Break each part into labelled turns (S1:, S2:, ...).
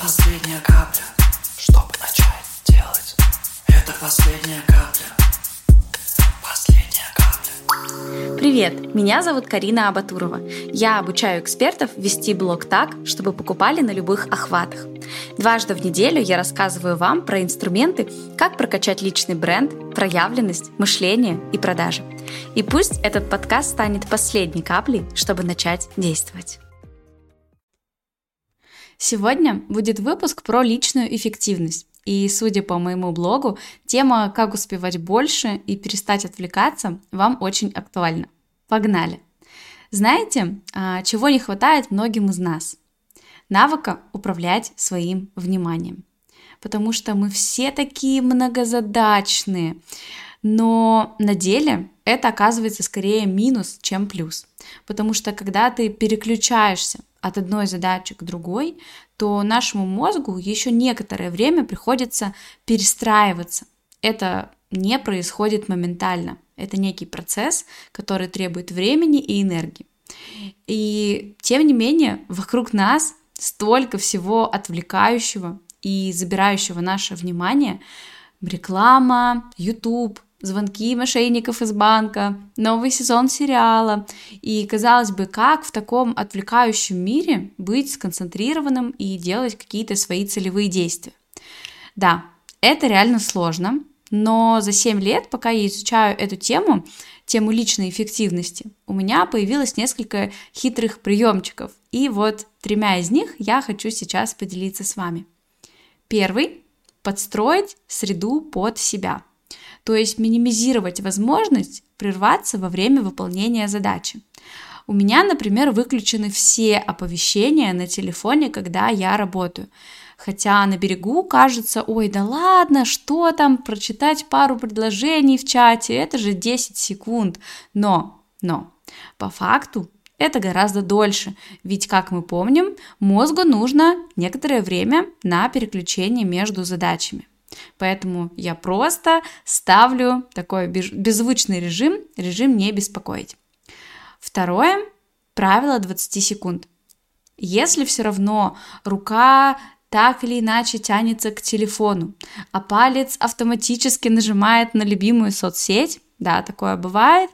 S1: последняя капля, чтобы начать делать. Это последняя капля. Последняя капля.
S2: Привет, меня зовут Карина Абатурова. Я обучаю экспертов вести блог так, чтобы покупали на любых охватах. Дважды в неделю я рассказываю вам про инструменты, как прокачать личный бренд, проявленность, мышление и продажи. И пусть этот подкаст станет последней каплей, чтобы начать действовать. Сегодня будет выпуск про личную эффективность. И, судя по моему блогу, тема «Как успевать больше и перестать отвлекаться» вам очень актуальна. Погнали! Знаете, а, чего не хватает многим из нас? Навыка управлять своим вниманием. Потому что мы все такие многозадачные. Но на деле это оказывается скорее минус, чем плюс. Потому что когда ты переключаешься от одной задачи к другой, то нашему мозгу еще некоторое время приходится перестраиваться. Это не происходит моментально. Это некий процесс, который требует времени и энергии. И тем не менее, вокруг нас столько всего отвлекающего и забирающего наше внимание. Реклама, YouTube, звонки мошенников из банка, новый сезон сериала. И, казалось бы, как в таком отвлекающем мире быть сконцентрированным и делать какие-то свои целевые действия? Да, это реально сложно, но за 7 лет, пока я изучаю эту тему, тему личной эффективности, у меня появилось несколько хитрых приемчиков. И вот тремя из них я хочу сейчас поделиться с вами. Первый – подстроить среду под себя – то есть минимизировать возможность прерваться во время выполнения задачи. У меня, например, выключены все оповещения на телефоне, когда я работаю. Хотя на берегу кажется, ой, да ладно, что там, прочитать пару предложений в чате, это же 10 секунд. Но, но, по факту это гораздо дольше, ведь, как мы помним, мозгу нужно некоторое время на переключение между задачами. Поэтому я просто ставлю такой беззвучный режим, режим не беспокоить. Второе, правило 20 секунд. Если все равно рука так или иначе тянется к телефону, а палец автоматически нажимает на любимую соцсеть, да, такое бывает,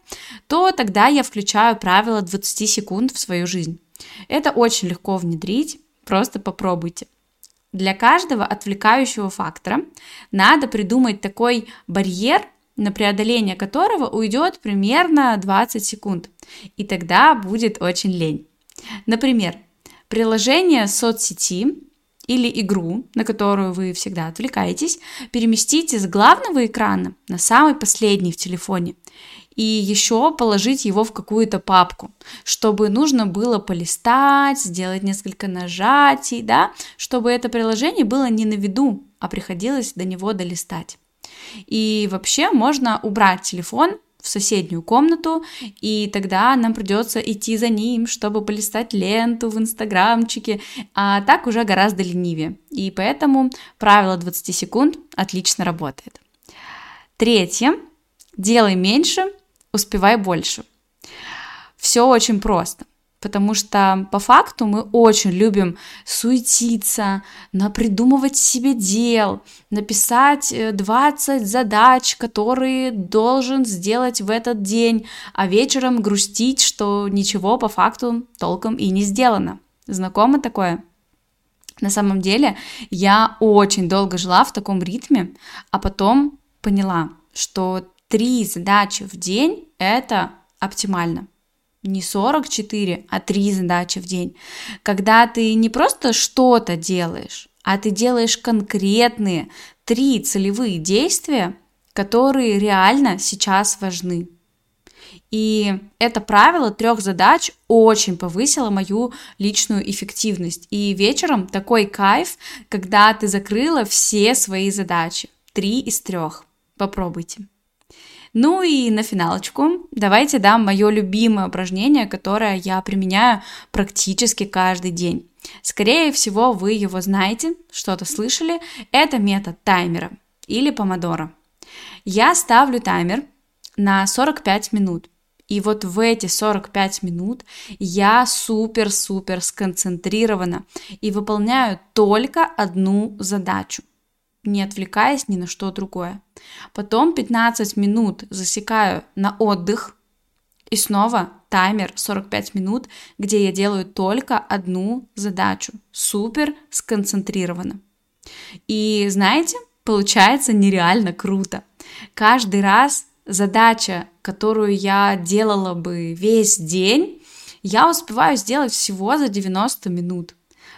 S2: то тогда я включаю правило 20 секунд в свою жизнь. Это очень легко внедрить, просто попробуйте. Для каждого отвлекающего фактора надо придумать такой барьер, на преодоление которого уйдет примерно 20 секунд. И тогда будет очень лень. Например, приложение соцсети или игру, на которую вы всегда отвлекаетесь, переместите с главного экрана на самый последний в телефоне и еще положить его в какую-то папку, чтобы нужно было полистать, сделать несколько нажатий, да, чтобы это приложение было не на виду, а приходилось до него долистать. И вообще можно убрать телефон в соседнюю комнату, и тогда нам придется идти за ним, чтобы полистать ленту в инстаграмчике, а так уже гораздо ленивее. И поэтому правило 20 секунд отлично работает. Третье. Делай меньше, успевай больше. Все очень просто. Потому что по факту мы очень любим суетиться, напридумывать себе дел, написать 20 э, задач, которые должен сделать в этот день, а вечером грустить, что ничего по факту толком и не сделано. Знакомо такое? На самом деле я очень долго жила в таком ритме, а потом поняла, что три задачи в день – это оптимально. Не 44, а три задачи в день. Когда ты не просто что-то делаешь, а ты делаешь конкретные три целевые действия, которые реально сейчас важны. И это правило трех задач очень повысило мою личную эффективность. И вечером такой кайф, когда ты закрыла все свои задачи. Три из трех. Попробуйте. Ну и на финалочку давайте дам мое любимое упражнение, которое я применяю практически каждый день. Скорее всего, вы его знаете, что-то слышали. Это метод таймера или помодора. Я ставлю таймер на 45 минут. И вот в эти 45 минут я супер-супер сконцентрирована и выполняю только одну задачу, не отвлекаясь ни на что другое. Потом 15 минут засекаю на отдых, и снова таймер 45 минут, где я делаю только одну задачу. Супер сконцентрированно. И знаете, получается нереально круто. Каждый раз задача, которую я делала бы весь день, я успеваю сделать всего за 90 минут.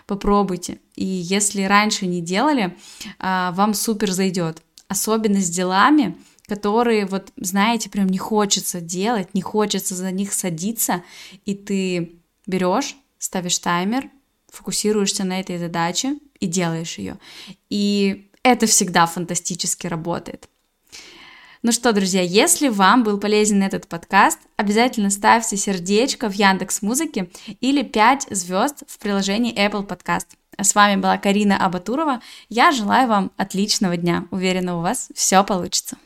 S2: Попробуйте. И если раньше не делали, а, вам супер зайдет. Особенно с делами, которые, вот, знаете, прям не хочется делать, не хочется за них садиться, и ты берешь, ставишь таймер, фокусируешься на этой задаче и делаешь ее. И это всегда фантастически работает. Ну что, друзья, если вам был полезен этот подкаст, обязательно ставьте сердечко в Яндекс Музыке или 5 звезд в приложении Apple Podcast. А с вами была Карина Абатурова. Я желаю вам отличного дня. Уверена, у вас все получится.